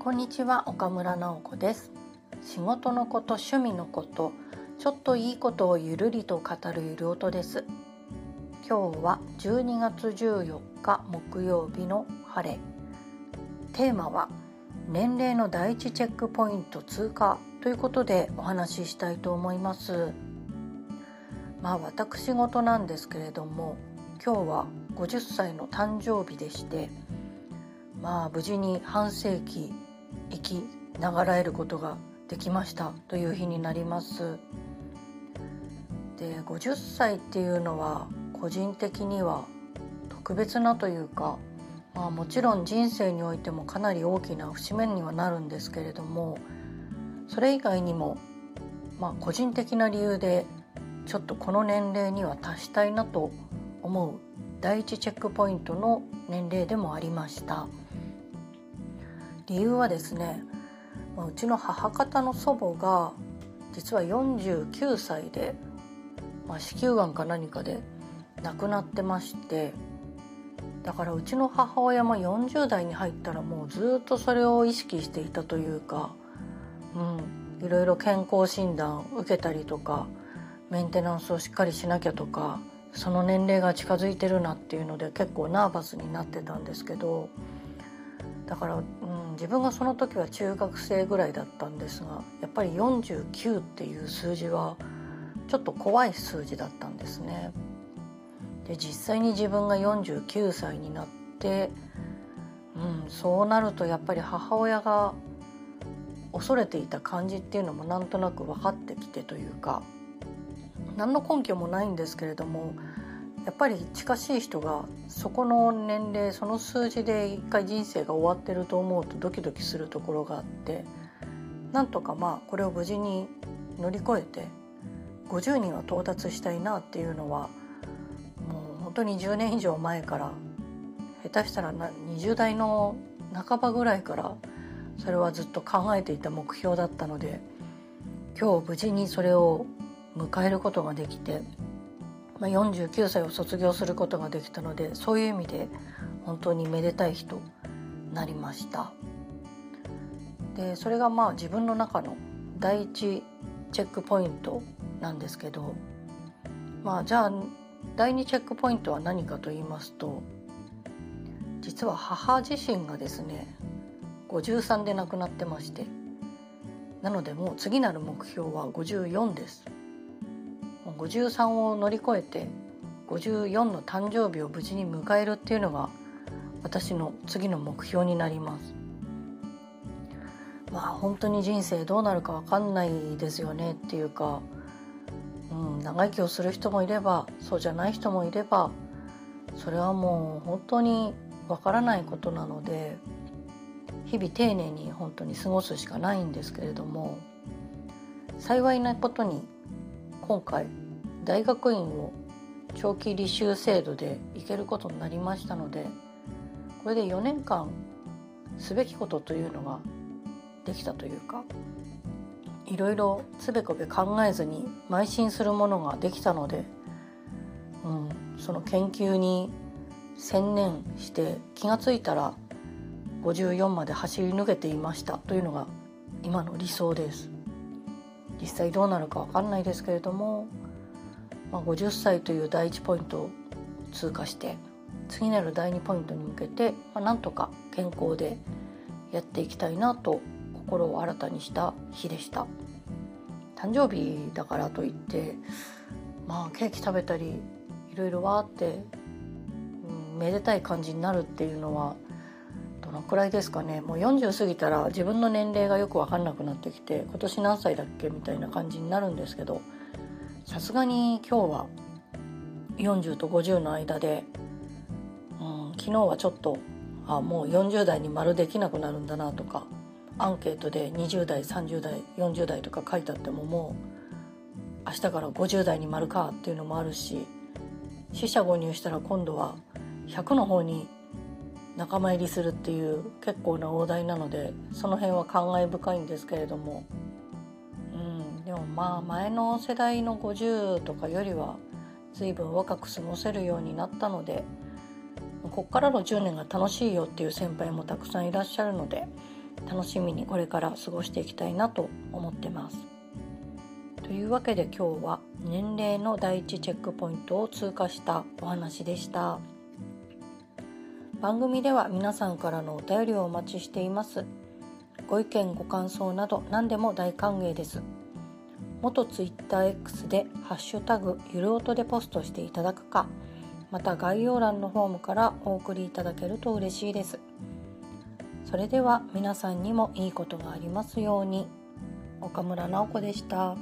こんにちは岡村直子です。仕事のこと趣味のことちょっといいことをゆるりと語るゆる音です。今日は12月14日木曜日の晴れ。テーマは年齢の第一チェックポイント通過。ということでお話ししたいと思います。まあ私事なんですけれども今日は50歳の誕生日でしてまあ無事に半世紀生きながらえることができましたという日になりますで50歳っていうのは個人的には特別なというか、まあ、もちろん人生においてもかなり大きな節目にはなるんですけれどもそれ以外にも、まあ、個人的な理由でちょっとこの年齢には達したいなと思う第一チェックポイントの年齢でもありました。理由はですねうちの母方の祖母が実は49歳で、まあ、子宮がんか何かで亡くなってましてだからうちの母親も40代に入ったらもうずっとそれを意識していたというか、うん、いろいろ健康診断を受けたりとかメンテナンスをしっかりしなきゃとかその年齢が近づいてるなっていうので結構ナーバスになってたんですけどだから、自分がその時は中学生ぐらいだったんですがやっぱり49っていう数字はちょっと怖い数字だったんですね。で実際に自分が49歳になって、うん、そうなるとやっぱり母親が恐れていた感じっていうのもなんとなく分かってきてというか何の根拠もないんですけれどもやっぱり近しい人がそこの年齢その数字で一回人生が終わってると思うとドキドキするところがあってなんとかまあこれを無事に乗り越えて50人は到達したいなっていうのはもう本当に10年以上前から下手したら20代の半ばぐらいからそれはずっと考えていた目標だったので今日無事にそれを迎えることができてまあ、49歳を卒業することができたのでそういう意味で本当にめでたい日となりました。でそれがまあ自分の中の第一チェックポイントなんですけどまあじゃあ第二チェックポイントは何かと言いますと実は母自身がですね53で亡くなってましてなのでもう次なる目標は54です。53を乗り越えて54の誕生日を無事に迎えるっていうのが私の次の目標になります。まあ本当に人生どうなるか分かんないですよねっていうか、うん、長生きをする人もいればそうじゃない人もいればそれはもう本当に分からないことなので日々丁寧に本当に過ごすしかないんですけれども幸いなことに今回大学院を長期履修制度で行けることになりましたのでこれで4年間すべきことというのができたというかいろいろつべこべ考えずに邁進するものができたので、うん、その研究に専念して気が付いたら54まで走り抜けていましたというのが今の理想です。実際どうなるか分かんないですけれどもまあ、50歳という第1ポイントを通過して次なる第2ポイントに向けて、まあ、なんとか健康でやっていきたいなと心を新たにした日でした。誕生日だからといってまあケーキ食べたりいろいろわーって、うん、めでたい感じになるっていうのはどのくらいですかね。もう40過ぎたら自分の年齢がよく分かんなくなってきて今年何歳だっけみたいな感じになるんですけどさすがに今日は40と50の間で、うん、昨日はちょっとあもう40代に丸できなくなるんだなとかアンケートで20代30代40代とか書いてあってももう明日から50代に丸かっていうのもあるし四捨五入したら今度は100の方に仲間入りするっていう結構な大台なのでその辺は感慨深いんですけれどももまあ前の世代の50とかよりは随分若く過ごせるようになったのでこっからの10年が楽しいよっていう先輩もたくさんいらっしゃるので楽しみにこれから過ごしていきたいなと思ってます。というわけで今日は年齢の第一チェックポイントを通過したお話でした。番組では皆さんからのお便りをお待ちしています。ご意見ご感想など何でも大歓迎です。元 TwitterX で「ハッシュタグゆる音」でポストしていただくかまた概要欄のフォームからお送りいただけると嬉しいです。それでは皆さんにもいいことがありますように。岡村直子でした。